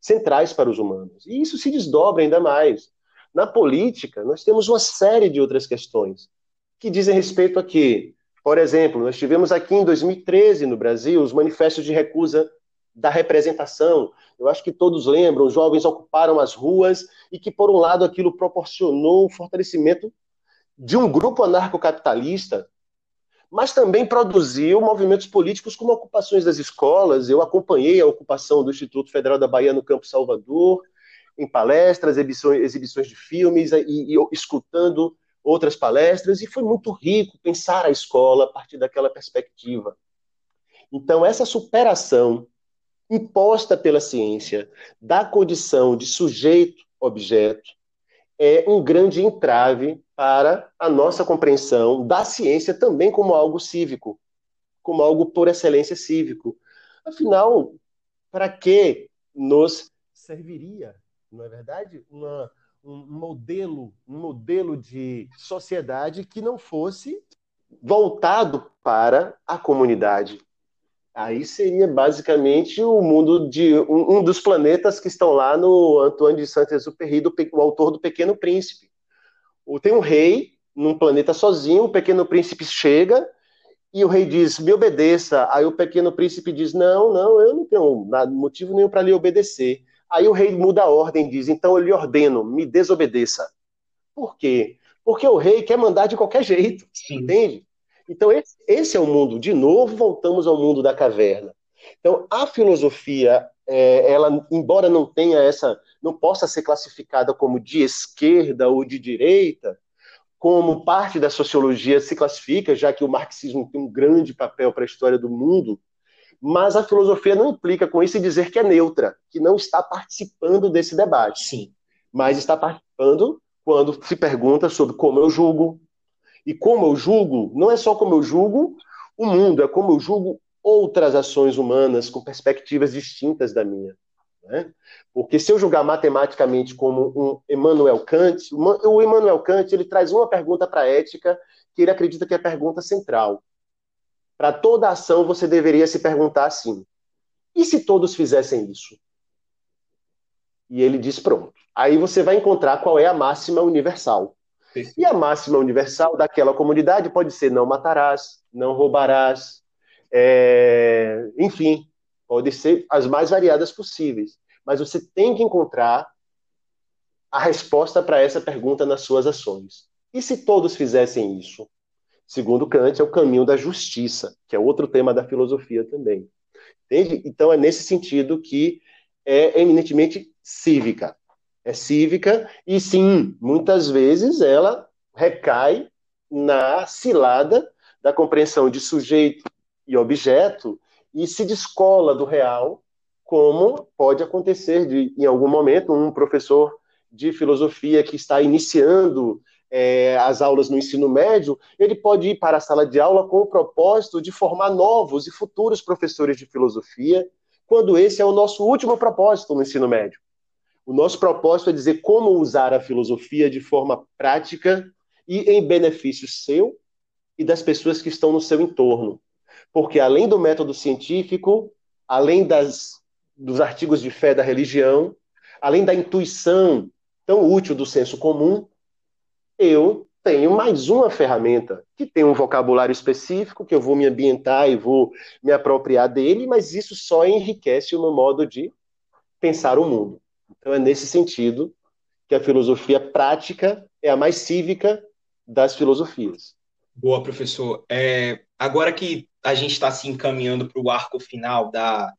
centrais para os humanos. E isso se desdobra ainda mais. Na política, nós temos uma série de outras questões que dizem respeito a quê? Por exemplo, nós tivemos aqui em 2013 no Brasil os manifestos de recusa da representação. Eu acho que todos lembram, os jovens ocuparam as ruas e que, por um lado, aquilo proporcionou um fortalecimento de um grupo anarcocapitalista mas também produziu movimentos políticos como ocupações das escolas. Eu acompanhei a ocupação do Instituto Federal da Bahia no Campo Salvador, em palestras, exibições, de filmes e, e escutando outras palestras, e foi muito rico pensar a escola a partir daquela perspectiva. Então, essa superação imposta pela ciência da condição de sujeito-objeto é um grande entrave para a nossa compreensão da ciência também como algo cívico, como algo por excelência cívico. Afinal, para que nos serviria, não é verdade, Uma, um modelo, um modelo de sociedade que não fosse voltado para a comunidade? Aí seria basicamente o mundo de um, um dos planetas que estão lá no Antoine de Saint-Exupéry, o autor do Pequeno Príncipe tem um rei num planeta sozinho, o pequeno príncipe chega e o rei diz: Me obedeça. Aí o pequeno príncipe diz: Não, não, eu não tenho motivo nenhum para lhe obedecer. Aí o rei muda a ordem e diz: Então eu lhe ordeno, me desobedeça. Por quê? Porque o rei quer mandar de qualquer jeito, Sim. entende? Então esse, esse, é o mundo. De novo, voltamos ao mundo da caverna. Então a filosofia, é, ela, embora não tenha essa não possa ser classificada como de esquerda ou de direita, como parte da sociologia se classifica, já que o marxismo tem um grande papel para a história do mundo, mas a filosofia não implica com isso dizer que é neutra, que não está participando desse debate. Sim. Mas está participando quando se pergunta sobre como eu julgo. E como eu julgo, não é só como eu julgo o mundo, é como eu julgo outras ações humanas com perspectivas distintas da minha. Né? Porque se eu julgar matematicamente como um Emmanuel Kant, o Emmanuel Kant ele traz uma pergunta para a ética que ele acredita que é a pergunta central. Para toda ação você deveria se perguntar assim: e se todos fizessem isso? E ele diz: pronto. Aí você vai encontrar qual é a máxima universal. E a máxima universal daquela comunidade pode ser: não matarás, não roubarás, é... enfim, Pode ser as mais variadas possíveis. Mas você tem que encontrar a resposta para essa pergunta nas suas ações. E se todos fizessem isso? Segundo Kant, é o caminho da justiça, que é outro tema da filosofia também. Entende? Então é nesse sentido que é eminentemente cívica. É cívica e sim, muitas vezes ela recai na cilada da compreensão de sujeito e objeto e se descola do real, como pode acontecer de, em algum momento, um professor de filosofia que está iniciando é, as aulas no ensino médio, ele pode ir para a sala de aula com o propósito de formar novos e futuros professores de filosofia, quando esse é o nosso último propósito no ensino médio. O nosso propósito é dizer como usar a filosofia de forma prática e em benefício seu e das pessoas que estão no seu entorno. Porque além do método científico, além das, dos artigos de fé da religião, além da intuição tão útil do senso comum, eu tenho mais uma ferramenta que tem um vocabulário específico que eu vou me ambientar e vou me apropriar dele, mas isso só enriquece o meu modo de pensar o mundo. Então é nesse sentido que a filosofia prática é a mais cívica das filosofias. Boa, professor. É, agora que a gente está se encaminhando para o arco final da,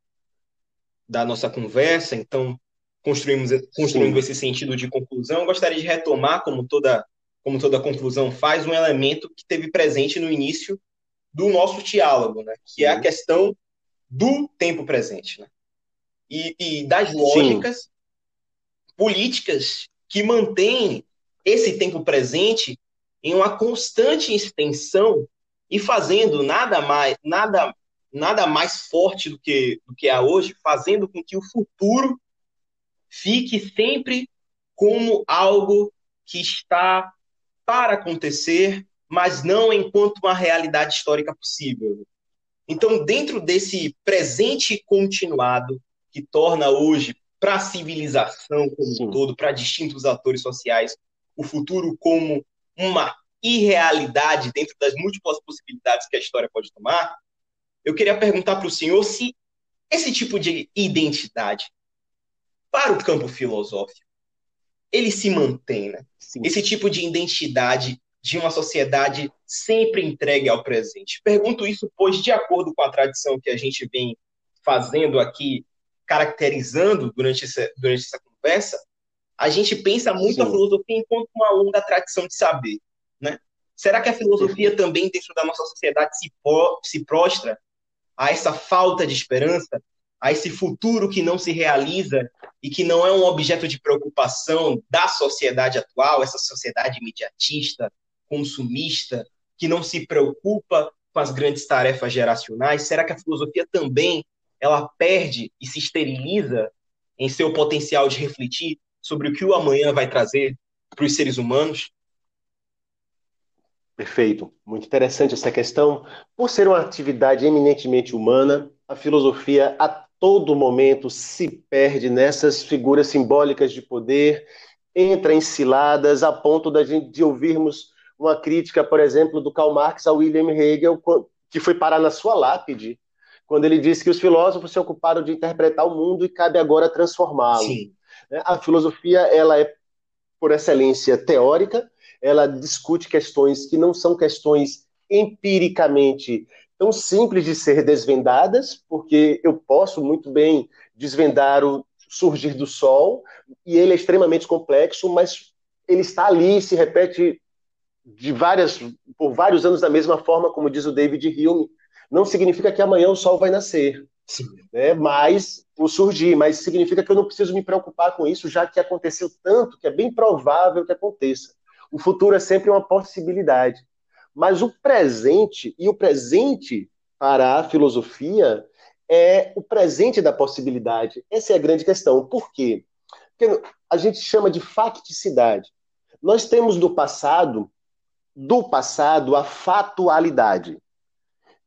da nossa conversa, então construímos construindo esse sentido de conclusão, eu gostaria de retomar, como toda, como toda conclusão faz, um elemento que teve presente no início do nosso diálogo, né? que é a questão do tempo presente. Né? E, e das lógicas Sim. políticas que mantêm esse tempo presente em uma constante extensão e fazendo nada mais, nada, nada mais forte do que, do que é hoje, fazendo com que o futuro fique sempre como algo que está para acontecer, mas não enquanto uma realidade histórica possível. Então, dentro desse presente continuado que torna hoje para a civilização como um todo, para distintos atores sociais, o futuro como uma irrealidade dentro das múltiplas possibilidades que a história pode tomar, eu queria perguntar para o senhor se esse tipo de identidade, para o campo filosófico, ele se mantém, né? Esse tipo de identidade de uma sociedade sempre entregue ao presente. Pergunto isso, pois, de acordo com a tradição que a gente vem fazendo aqui, caracterizando durante essa, durante essa conversa, a gente pensa muito Sim. a filosofia enquanto uma longa tradição de saber. Né? Será que a filosofia também, dentro da nossa sociedade, se, se prostra a essa falta de esperança, a esse futuro que não se realiza e que não é um objeto de preocupação da sociedade atual, essa sociedade imediatista, consumista, que não se preocupa com as grandes tarefas geracionais? Será que a filosofia também ela perde e se esteriliza em seu potencial de refletir sobre o que o amanhã vai trazer para os seres humanos? Perfeito. Muito interessante essa questão. Por ser uma atividade eminentemente humana, a filosofia a todo momento se perde nessas figuras simbólicas de poder, entra em ciladas a ponto da gente de ouvirmos uma crítica, por exemplo, do Karl Marx a William Hegel, que foi parar na sua lápide, quando ele disse que os filósofos se ocuparam de interpretar o mundo e cabe agora transformá-lo. A filosofia ela é por excelência teórica, ela discute questões que não são questões empiricamente tão simples de ser desvendadas, porque eu posso muito bem desvendar o surgir do sol, e ele é extremamente complexo, mas ele está ali, se repete de várias, por vários anos da mesma forma, como diz o David Hume. Não significa que amanhã o sol vai nascer, Sim. né? mas o surgir, mas significa que eu não preciso me preocupar com isso, já que aconteceu tanto que é bem provável que aconteça. O futuro é sempre uma possibilidade. Mas o presente, e o presente para a filosofia, é o presente da possibilidade. Essa é a grande questão. Por quê? Porque a gente chama de facticidade. Nós temos do passado, do passado, a fatualidade.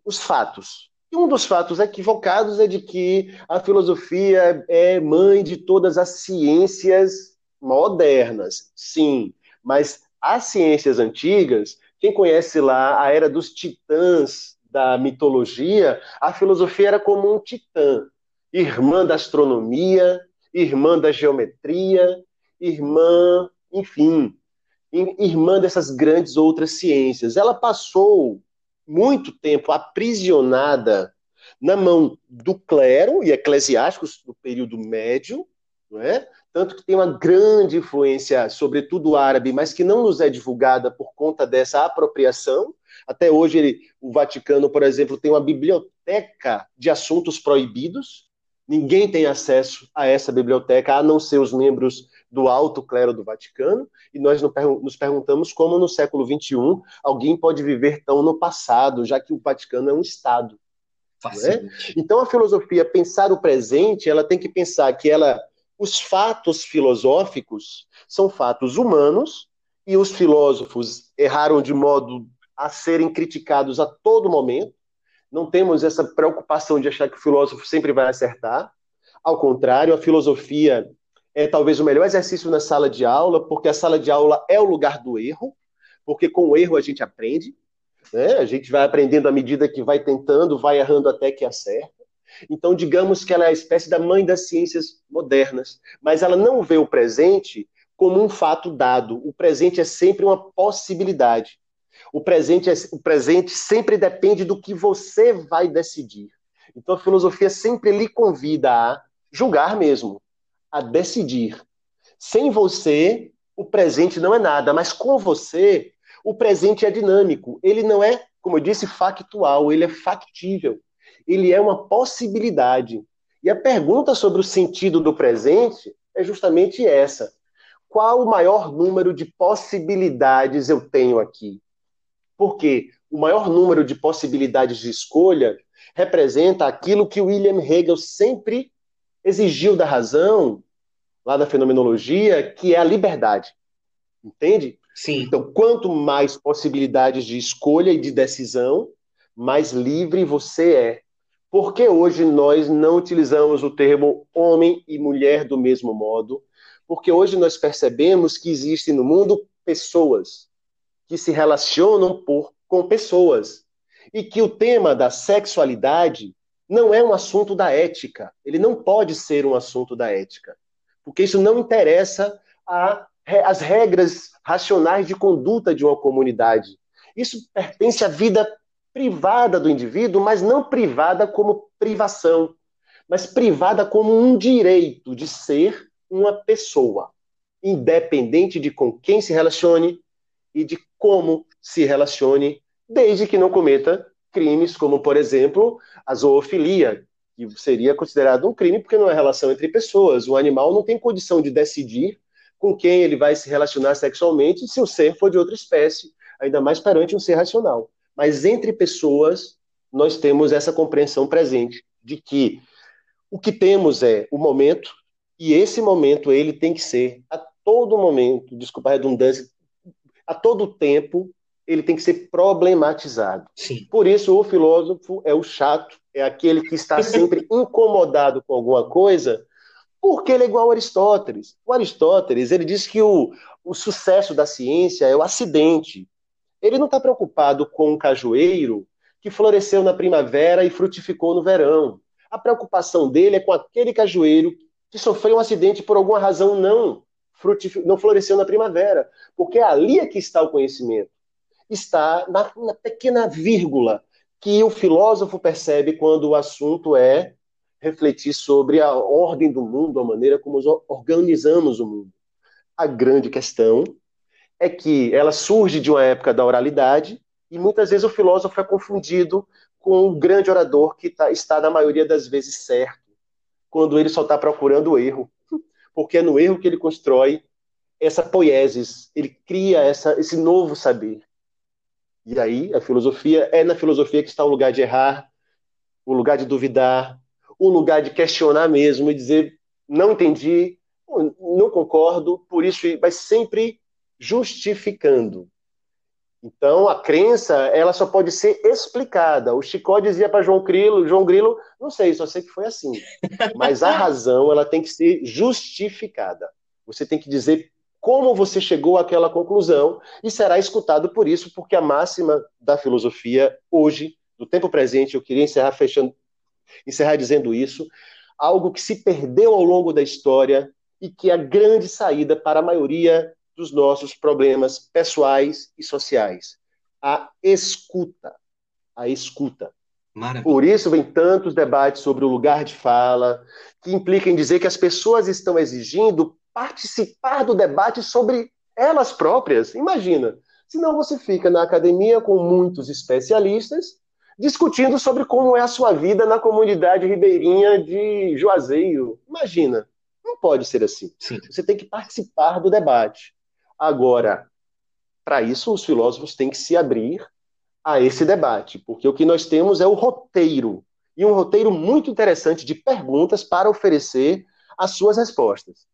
Os fatos. E um dos fatos equivocados é de que a filosofia é mãe de todas as ciências modernas. Sim, mas as ciências antigas, quem conhece lá a era dos titãs da mitologia, a filosofia era como um titã, irmã da astronomia, irmã da geometria, irmã, enfim, irmã dessas grandes outras ciências. Ela passou muito tempo aprisionada na mão do clero e eclesiásticos do período médio, não é? tanto que tem uma grande influência, sobretudo árabe, mas que não nos é divulgada por conta dessa apropriação. Até hoje, ele, o Vaticano, por exemplo, tem uma biblioteca de assuntos proibidos. Ninguém tem acesso a essa biblioteca, a não ser os membros do alto clero do Vaticano. E nós nos perguntamos como no século XXI alguém pode viver tão no passado, já que o Vaticano é um Estado. É? Então, a filosofia, pensar o presente, ela tem que pensar que ela os fatos filosóficos são fatos humanos e os filósofos erraram de modo a serem criticados a todo momento. Não temos essa preocupação de achar que o filósofo sempre vai acertar. Ao contrário, a filosofia é talvez o melhor exercício na sala de aula, porque a sala de aula é o lugar do erro, porque com o erro a gente aprende. Né? A gente vai aprendendo à medida que vai tentando, vai errando até que acerta. Então, digamos que ela é a espécie da mãe das ciências modernas, mas ela não vê o presente como um fato dado. O presente é sempre uma possibilidade. O presente, é, o presente sempre depende do que você vai decidir. Então, a filosofia sempre lhe convida a julgar mesmo, a decidir. Sem você, o presente não é nada, mas com você, o presente é dinâmico. Ele não é, como eu disse, factual, ele é factível. Ele é uma possibilidade. E a pergunta sobre o sentido do presente é justamente essa: qual o maior número de possibilidades eu tenho aqui? Porque o maior número de possibilidades de escolha representa aquilo que William Hegel sempre exigiu da razão, lá na fenomenologia, que é a liberdade. Entende? Sim. Então, quanto mais possibilidades de escolha e de decisão, mais livre você é. Por que hoje nós não utilizamos o termo homem e mulher do mesmo modo? Porque hoje nós percebemos que existem no mundo pessoas que se relacionam por, com pessoas. E que o tema da sexualidade não é um assunto da ética. Ele não pode ser um assunto da ética. Porque isso não interessa as regras racionais de conduta de uma comunidade. Isso pertence à vida privada do indivíduo, mas não privada como privação, mas privada como um direito de ser uma pessoa, independente de com quem se relacione e de como se relacione, desde que não cometa crimes como, por exemplo, a zoofilia, que seria considerado um crime porque não é relação entre pessoas. O animal não tem condição de decidir com quem ele vai se relacionar sexualmente se o ser for de outra espécie, ainda mais perante um ser racional. Mas entre pessoas, nós temos essa compreensão presente de que o que temos é o momento, e esse momento ele tem que ser a todo momento, desculpa a redundância, a todo tempo, ele tem que ser problematizado. Sim. Por isso, o filósofo é o chato, é aquele que está sempre incomodado com alguma coisa, porque ele é igual ao Aristóteles. O Aristóteles ele diz que o, o sucesso da ciência é o acidente. Ele não está preocupado com um cajueiro que floresceu na primavera e frutificou no verão. A preocupação dele é com aquele cajueiro que sofreu um acidente por alguma razão não não floresceu na primavera, porque ali é que está o conhecimento. Está na, na pequena vírgula que o filósofo percebe quando o assunto é refletir sobre a ordem do mundo, a maneira como organizamos o mundo. A grande questão é que ela surge de uma época da oralidade e muitas vezes o filósofo é confundido com um grande orador que tá, está, na maioria das vezes, certo, quando ele só está procurando o erro. Porque é no erro que ele constrói essa poiesis, ele cria essa, esse novo saber. E aí, a filosofia, é na filosofia que está o lugar de errar, o lugar de duvidar, o lugar de questionar mesmo e dizer não entendi, não concordo, por isso vai sempre justificando. Então, a crença, ela só pode ser explicada. O Chicó dizia para João Grilo, João Grilo, não sei, só sei que foi assim. Mas a razão, ela tem que ser justificada. Você tem que dizer como você chegou àquela conclusão e será escutado por isso, porque a máxima da filosofia hoje, do tempo presente, eu queria encerrar fechando encerrar dizendo isso, algo que se perdeu ao longo da história e que é a grande saída para a maioria dos nossos problemas pessoais e sociais. A escuta. A escuta. Maravilha. Por isso vem tantos debates sobre o lugar de fala, que implicam em dizer que as pessoas estão exigindo participar do debate sobre elas próprias. Imagina, senão você fica na academia com muitos especialistas discutindo sobre como é a sua vida na comunidade ribeirinha de Juazeiro. Imagina, não pode ser assim. Sim. Você tem que participar do debate. Agora, para isso, os filósofos têm que se abrir a esse debate, porque o que nós temos é o roteiro, e um roteiro muito interessante de perguntas para oferecer as suas respostas.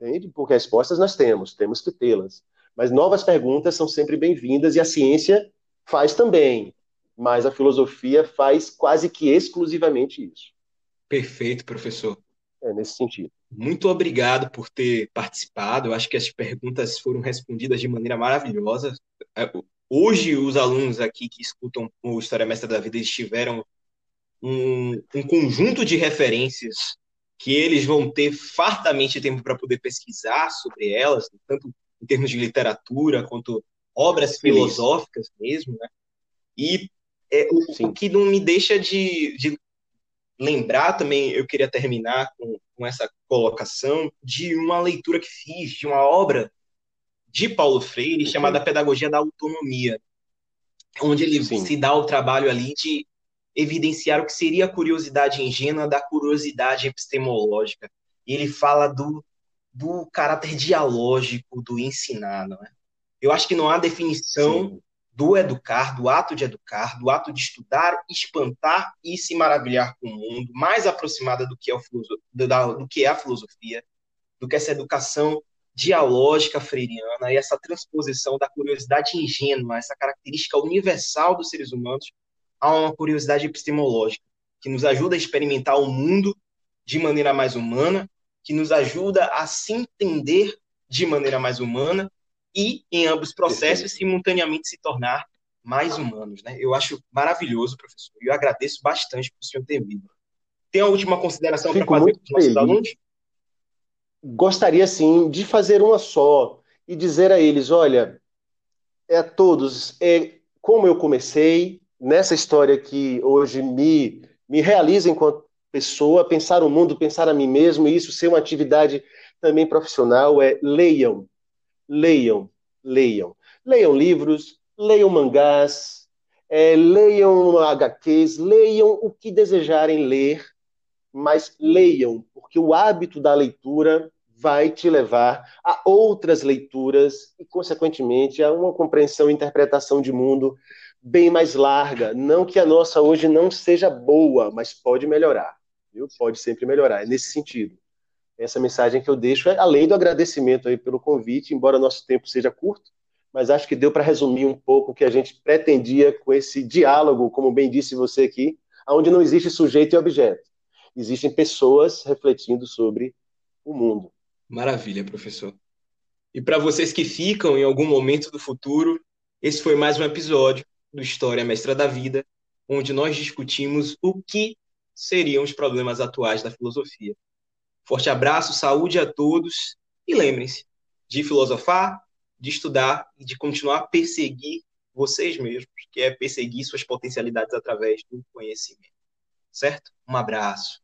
Entende? Porque respostas nós temos, temos que tê-las. Mas novas perguntas são sempre bem-vindas e a ciência faz também, mas a filosofia faz quase que exclusivamente isso. Perfeito, professor. É nesse sentido. Muito obrigado por ter participado. Eu acho que as perguntas foram respondidas de maneira maravilhosa. É, hoje, os alunos aqui que escutam o História Mestra da Vida eles tiveram um, um conjunto de referências que eles vão ter fartamente tempo para poder pesquisar sobre elas, tanto em termos de literatura quanto obras filosóficas mesmo, né? E é, o, o, que não me deixa de, de, lembrar também, eu queria terminar com, com essa colocação de uma leitura que fiz de uma obra de Paulo Freire chamada Pedagogia da Autonomia, onde ele Sim. se dá o trabalho ali de evidenciar o que seria a curiosidade ingênua da curiosidade epistemológica. E ele fala do, do caráter dialógico do ensinar, não é? Eu acho que não há definição Sim. do educar, do ato de educar, do ato de estudar, espantar e se maravilhar com o mundo, mais aproximada do que é, o, do que é a filosofia, do que essa educação dialógica freiriana e essa transposição da curiosidade ingênua, essa característica universal dos seres humanos há uma curiosidade epistemológica que nos ajuda a experimentar o mundo de maneira mais humana, que nos ajuda a se entender de maneira mais humana e, em ambos processos, simultaneamente se tornar mais humanos. Né? Eu acho maravilhoso, professor, e eu agradeço bastante por o senhor ter vindo. Tem a última consideração para fazer com os nossos alunos? Gostaria, sim, de fazer uma só e dizer a eles: olha, é a todos, é como eu comecei, nessa história que hoje me, me realiza enquanto pessoa, pensar o mundo, pensar a mim mesmo, e isso ser uma atividade também profissional, é leiam, leiam, leiam. Leiam livros, leiam mangás, é, leiam HQs, leiam o que desejarem ler, mas leiam, porque o hábito da leitura vai te levar a outras leituras e, consequentemente, a uma compreensão e interpretação de mundo bem mais larga. Não que a nossa hoje não seja boa, mas pode melhorar. Viu? Pode sempre melhorar. É nesse sentido. Essa mensagem que eu deixo é além do agradecimento aí pelo convite, embora nosso tempo seja curto, mas acho que deu para resumir um pouco o que a gente pretendia com esse diálogo, como bem disse você aqui, onde não existe sujeito e objeto. Existem pessoas refletindo sobre o mundo. Maravilha, professor. E para vocês que ficam em algum momento do futuro, esse foi mais um episódio do História Mestra da Vida, onde nós discutimos o que seriam os problemas atuais da filosofia. Forte abraço, saúde a todos e lembrem-se de filosofar, de estudar e de continuar a perseguir vocês mesmos, que é perseguir suas potencialidades através do conhecimento. Certo? Um abraço.